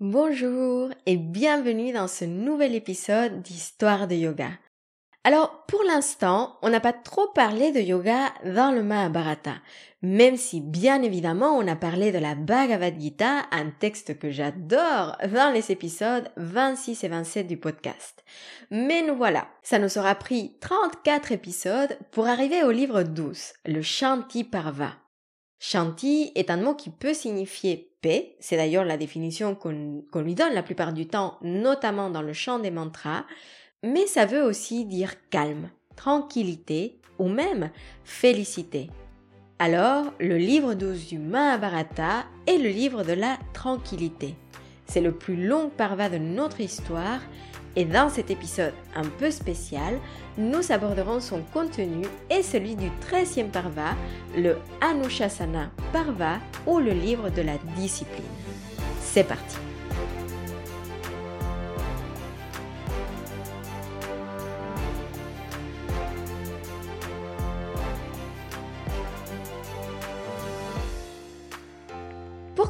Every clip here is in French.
Bonjour et bienvenue dans ce nouvel épisode d'Histoire de yoga. Alors, pour l'instant, on n'a pas trop parlé de yoga dans le Mahabharata, même si bien évidemment on a parlé de la Bhagavad Gita, un texte que j'adore, dans les épisodes 26 et 27 du podcast. Mais nous voilà, ça nous aura pris 34 épisodes pour arriver au livre 12, le Shanti Parva. Shanti est un mot qui peut signifier paix, c'est d'ailleurs la définition qu'on lui donne la plupart du temps, notamment dans le chant des mantras, mais ça veut aussi dire calme, tranquillité ou même félicité. Alors, le livre 12 du Mahabharata est le livre de la tranquillité. C'est le plus long parva de notre histoire et dans cet épisode un peu spécial, nous aborderons son contenu et celui du 13e parva, le Anushasana Parva ou le livre de la discipline. C'est parti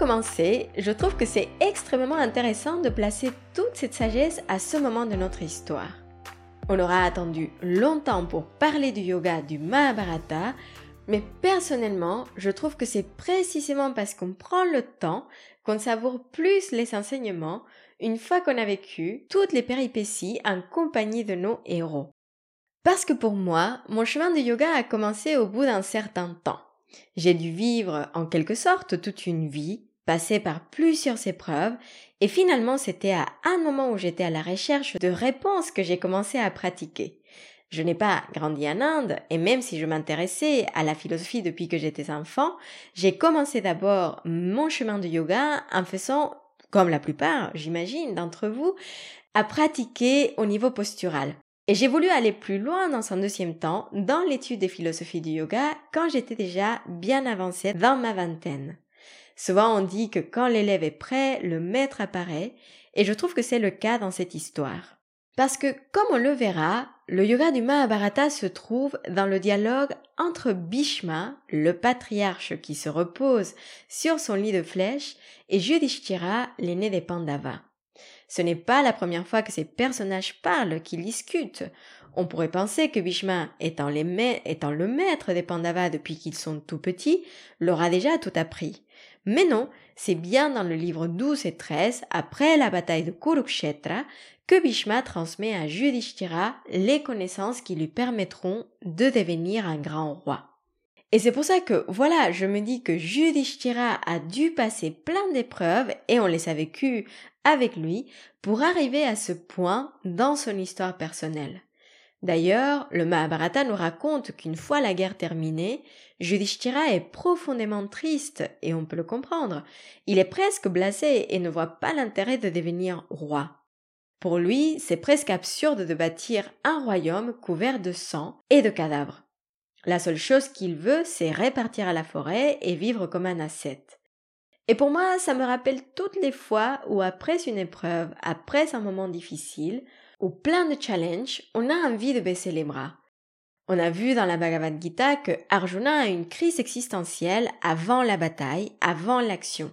commencer, je trouve que c'est extrêmement intéressant de placer toute cette sagesse à ce moment de notre histoire. On aura attendu longtemps pour parler du yoga du Mahabharata, mais personnellement, je trouve que c'est précisément parce qu'on prend le temps qu'on savoure plus les enseignements une fois qu'on a vécu toutes les péripéties en compagnie de nos héros. Parce que pour moi, mon chemin de yoga a commencé au bout d'un certain temps. J'ai dû vivre en quelque sorte toute une vie, passer par plusieurs épreuves, et finalement c'était à un moment où j'étais à la recherche de réponses que j'ai commencé à pratiquer. Je n'ai pas grandi en Inde, et même si je m'intéressais à la philosophie depuis que j'étais enfant, j'ai commencé d'abord mon chemin de yoga en faisant, comme la plupart, j'imagine, d'entre vous, à pratiquer au niveau postural. Et j'ai voulu aller plus loin dans un deuxième temps dans l'étude des philosophies du yoga quand j'étais déjà bien avancée dans ma vingtaine. Souvent on dit que quand l'élève est prêt, le maître apparaît, et je trouve que c'est le cas dans cette histoire. Parce que, comme on le verra, le yoga du Mahabharata se trouve dans le dialogue entre Bhishma, le patriarche qui se repose sur son lit de flèches, et Yudhishthira, l'aîné des Pandavas. Ce n'est pas la première fois que ces personnages parlent, qu'ils discutent. On pourrait penser que Bhishma, étant, étant le maître des Pandavas depuis qu'ils sont tout petits, leur a déjà tout appris. Mais non, c'est bien dans le livre 12 et 13, après la bataille de Kurukshetra, que Bhishma transmet à Yudhishthira les connaissances qui lui permettront de devenir un grand roi. Et c'est pour ça que, voilà, je me dis que Yudhishthira a dû passer plein d'épreuves, et on les a vécues avec lui, pour arriver à ce point dans son histoire personnelle. D'ailleurs, le Mahabharata nous raconte qu'une fois la guerre terminée, Yudhishthira est profondément triste, et on peut le comprendre. Il est presque blasé et ne voit pas l'intérêt de devenir roi. Pour lui, c'est presque absurde de bâtir un royaume couvert de sang et de cadavres. La seule chose qu'il veut, c'est répartir à la forêt et vivre comme un ascète. Et pour moi, ça me rappelle toutes les fois où après une épreuve, après un moment difficile, plein de challenges, on a envie de baisser les bras. On a vu dans la Bhagavad Gita que Arjuna a une crise existentielle avant la bataille, avant l'action.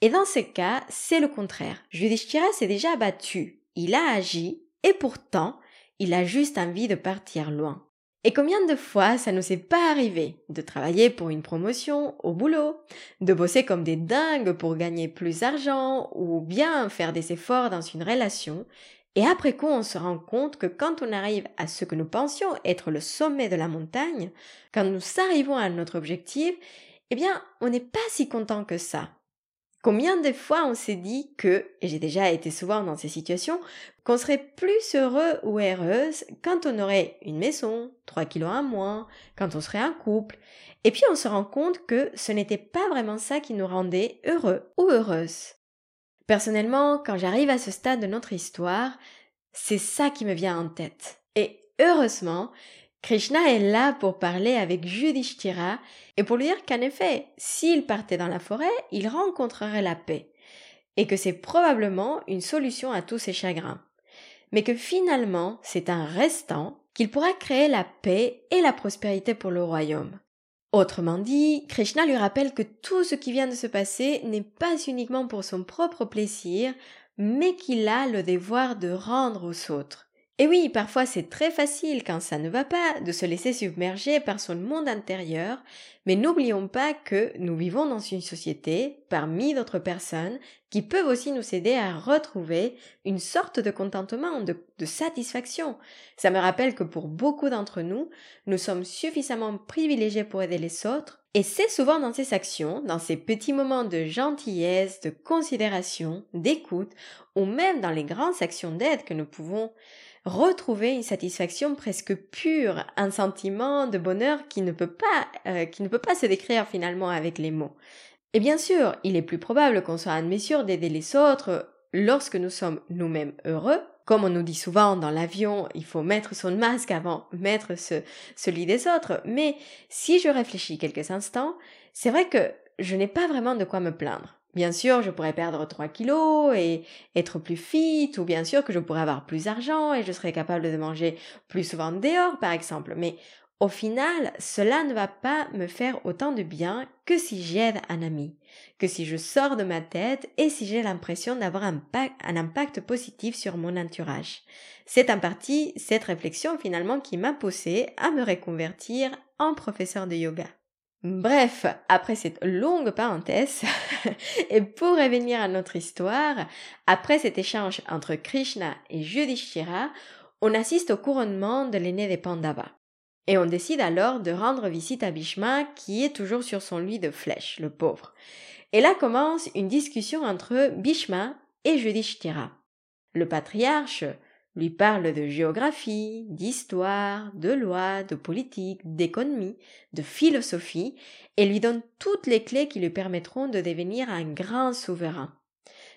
Et dans ce cas, c'est le contraire. Yudhishthira s'est déjà battu, il a agi, et pourtant, il a juste envie de partir loin. Et combien de fois ça nous est pas arrivé de travailler pour une promotion au boulot, de bosser comme des dingues pour gagner plus d'argent ou bien faire des efforts dans une relation et après coup on se rend compte que quand on arrive à ce que nous pensions être le sommet de la montagne, quand nous arrivons à notre objectif, eh bien on n'est pas si content que ça. Combien de fois on s'est dit que, et j'ai déjà été souvent dans ces situations, qu'on serait plus heureux ou heureuse quand on aurait une maison, 3 kilos en moins, quand on serait un couple, et puis on se rend compte que ce n'était pas vraiment ça qui nous rendait heureux ou heureuse. Personnellement, quand j'arrive à ce stade de notre histoire, c'est ça qui me vient en tête. Et heureusement, Krishna est là pour parler avec Yudhishthira et pour lui dire qu'en effet, s'il partait dans la forêt, il rencontrerait la paix et que c'est probablement une solution à tous ses chagrins. Mais que finalement, c'est un restant qu'il pourra créer la paix et la prospérité pour le royaume. Autrement dit, Krishna lui rappelle que tout ce qui vient de se passer n'est pas uniquement pour son propre plaisir, mais qu'il a le devoir de rendre aux autres. Et oui, parfois c'est très facile quand ça ne va pas de se laisser submerger par son monde intérieur, mais n'oublions pas que nous vivons dans une société, parmi d'autres personnes, qui peuvent aussi nous aider à retrouver une sorte de contentement, de, satisfaction. Ça me rappelle que pour beaucoup d'entre nous, nous sommes suffisamment privilégiés pour aider les autres, et c'est souvent dans ces actions, dans ces petits moments de gentillesse, de considération, d'écoute, ou même dans les grandes actions d'aide que nous pouvons retrouver une satisfaction presque pure, un sentiment de bonheur qui ne peut pas, euh, qui ne peut pas se décrire finalement avec les mots. Et bien sûr, il est plus probable qu'on soit en mesure d'aider les autres lorsque nous sommes nous-mêmes heureux. Comme on nous dit souvent dans l'avion, il faut mettre son masque avant mettre celui des autres. Mais si je réfléchis quelques instants, c'est vrai que je n'ai pas vraiment de quoi me plaindre. Bien sûr, je pourrais perdre 3 kilos et être plus fit, ou bien sûr que je pourrais avoir plus d'argent et je serais capable de manger plus souvent dehors, par exemple. Mais au final, cela ne va pas me faire autant de bien que si j'aide un ami, que si je sors de ma tête et si j'ai l'impression d'avoir un, impact positif sur mon entourage. C'est en partie cette réflexion finalement qui m'a poussé à me reconvertir en professeur de yoga. Bref, après cette longue parenthèse, et pour revenir à notre histoire, après cet échange entre Krishna et Yudhishthira, on assiste au couronnement de l'aîné des Pandavas. Et on décide alors de rendre visite à Bhishma qui est toujours sur son lit de flèche, le pauvre. Et là commence une discussion entre Bhishma et Yudhishthira. Le patriarche, lui parle de géographie, d'histoire, de loi, de politique, d'économie, de philosophie, et lui donne toutes les clés qui lui permettront de devenir un grand souverain.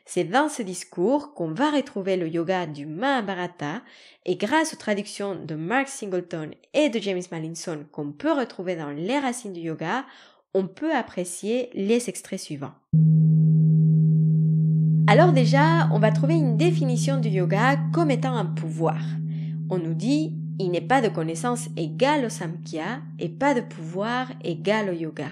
C'est dans ce discours qu'on va retrouver le yoga du Mahabharata et grâce aux traductions de Mark Singleton et de James Mallinson qu'on peut retrouver dans Les racines du yoga, on peut apprécier les extraits suivants. Alors déjà, on va trouver une définition du yoga comme étant un pouvoir. On nous dit il n'est pas de connaissance égale au samkhya et pas de pouvoir égal au yoga.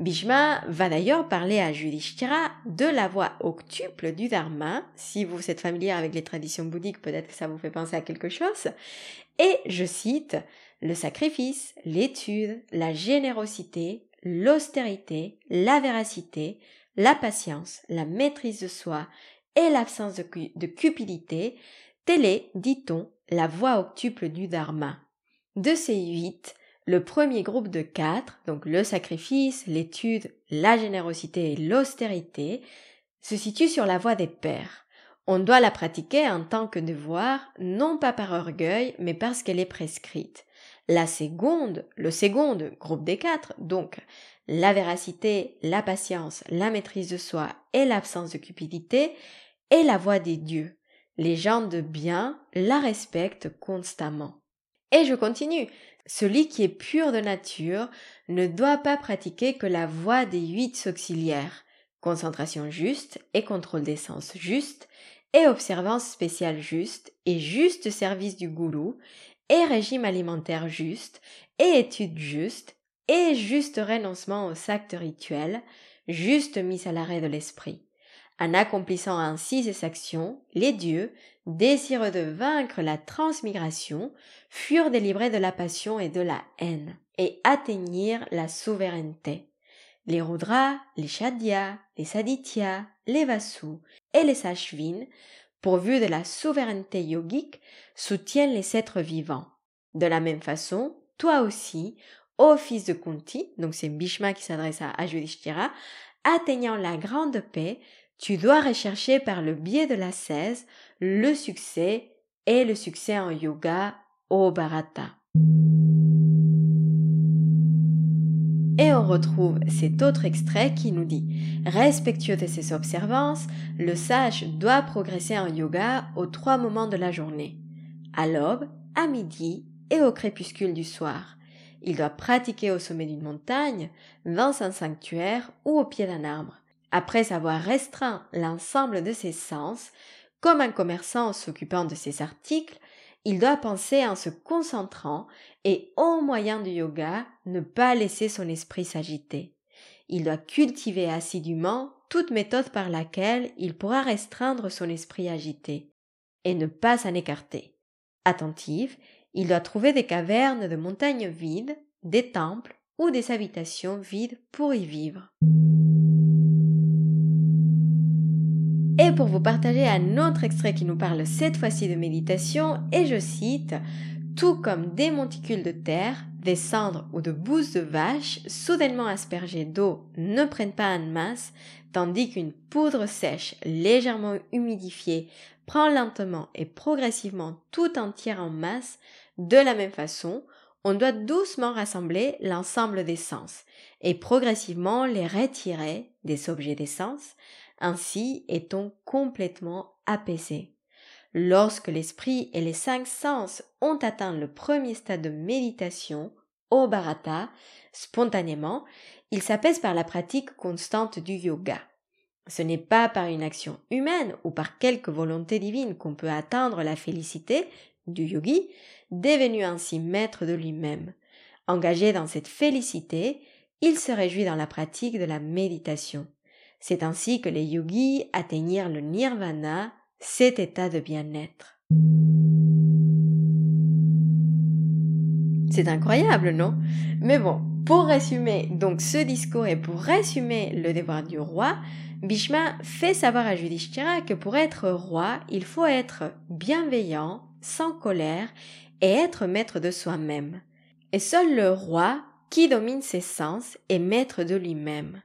Bhishma va d'ailleurs parler à Yudhishthira de la voie octuple du dharma. Si vous êtes familier avec les traditions bouddhiques, peut-être que ça vous fait penser à quelque chose. Et je cite le sacrifice, l'étude, la générosité, l'austérité, la véracité, la patience, la maîtrise de soi et l'absence de, cupidité, telle est, dit-on, la voie octuple du Dharma. De ces huit, le premier groupe de quatre, donc le sacrifice, l'étude, la générosité et l'austérité, se situe sur la voie des pères. On doit la pratiquer en tant que devoir, non pas par orgueil, mais parce qu'elle est prescrite. La seconde, le second groupe des quatre, donc la véracité, la patience, la maîtrise de soi et l'absence de cupidité est la voie des dieux. Les gens de bien la respectent constamment. Et je continue. Celui qui est pur de nature ne doit pas pratiquer que la voie des huit auxiliaires, concentration juste et contrôle des sens juste, et observance spéciale juste, et juste service du gourou, et régime alimentaire juste, et étude juste, et juste renoncement aux actes rituels, juste mise à l'arrêt de l'esprit. En accomplissant ainsi ces actions, les dieux, désireux de vaincre la transmigration, furent délivrés de la passion et de la haine, et atteignirent la souveraineté. Les Rudras, les Shadyas, les Sadityas, les Vasus et les Ashvin, pourvus de la souveraineté yogique, soutiennent les êtres vivants. De la même façon, toi aussi, au fils de Kunti, donc c'est Bhishma qui s'adresse à Yudhishthira, atteignant la grande paix, tu dois rechercher par le biais de la cesse le succès et le succès en yoga au Bharata. Retrouve cet autre extrait qui nous dit Respectueux de ses observances, le sage doit progresser en yoga aux trois moments de la journée à l'aube, à midi et au crépuscule du soir. Il doit pratiquer au sommet d'une montagne, dans un sanctuaire ou au pied d'un arbre. Après avoir restreint l'ensemble de ses sens, comme un commerçant s'occupant de ses articles, il doit penser en se concentrant et au moyen du yoga ne pas laisser son esprit s'agiter. Il doit cultiver assidûment toute méthode par laquelle il pourra restreindre son esprit agité et ne pas s'en écarter. Attentif, il doit trouver des cavernes de montagnes vides, des temples ou des habitations vides pour y vivre. Et pour vous partager un autre extrait qui nous parle cette fois-ci de méditation, et je cite, Tout comme des monticules de terre, des cendres ou de bousses de vache soudainement aspergées d'eau ne prennent pas en masse, tandis qu'une poudre sèche légèrement humidifiée prend lentement et progressivement tout entière en masse, de la même façon, on doit doucement rassembler l'ensemble des sens et progressivement les retirer des objets des sens, ainsi est-on complètement apaisé. Lorsque l'esprit et les cinq sens ont atteint le premier stade de méditation, au bharata, spontanément, ils s'apaisent par la pratique constante du yoga. Ce n'est pas par une action humaine ou par quelque volonté divine qu'on peut atteindre la félicité du yogi, devenu ainsi maître de lui-même. Engagé dans cette félicité, il se réjouit dans la pratique de la méditation. C'est ainsi que les yogis atteignirent le nirvana, cet état de bien-être. C'est incroyable, non? Mais bon, pour résumer donc ce discours et pour résumer le devoir du roi, Bhishma fait savoir à Yudhishthira que pour être roi, il faut être bienveillant, sans colère et être maître de soi-même. Et seul le roi, qui domine ses sens, est maître de lui-même.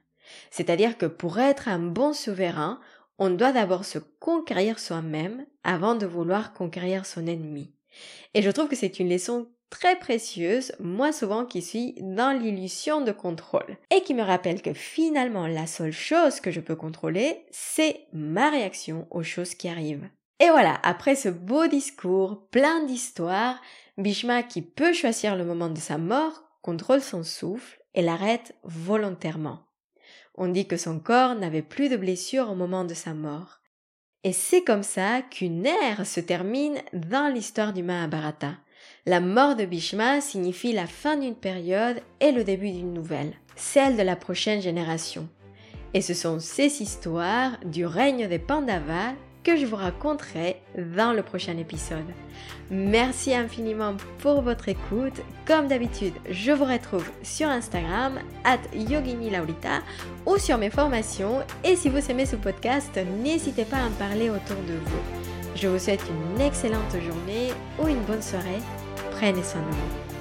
C'est-à-dire que pour être un bon souverain, on doit d'abord se conquérir soi-même avant de vouloir conquérir son ennemi. Et je trouve que c'est une leçon très précieuse, moi souvent qui suis dans l'illusion de contrôle, et qui me rappelle que finalement la seule chose que je peux contrôler, c'est ma réaction aux choses qui arrivent. Et voilà, après ce beau discours plein d'histoires, Bhishma qui peut choisir le moment de sa mort, contrôle son souffle et l'arrête volontairement. On dit que son corps n'avait plus de blessures au moment de sa mort. Et c'est comme ça qu'une ère se termine dans l'histoire du Mahabharata. La mort de Bhishma signifie la fin d'une période et le début d'une nouvelle, celle de la prochaine génération. Et ce sont ces histoires du règne des Pandavas que je vous raconterai dans le prochain épisode. Merci infiniment pour votre écoute. Comme d'habitude, je vous retrouve sur Instagram, at Yogini Laurita, ou sur mes formations. Et si vous aimez ce podcast, n'hésitez pas à en parler autour de vous. Je vous souhaite une excellente journée ou une bonne soirée. Prenez soin de vous.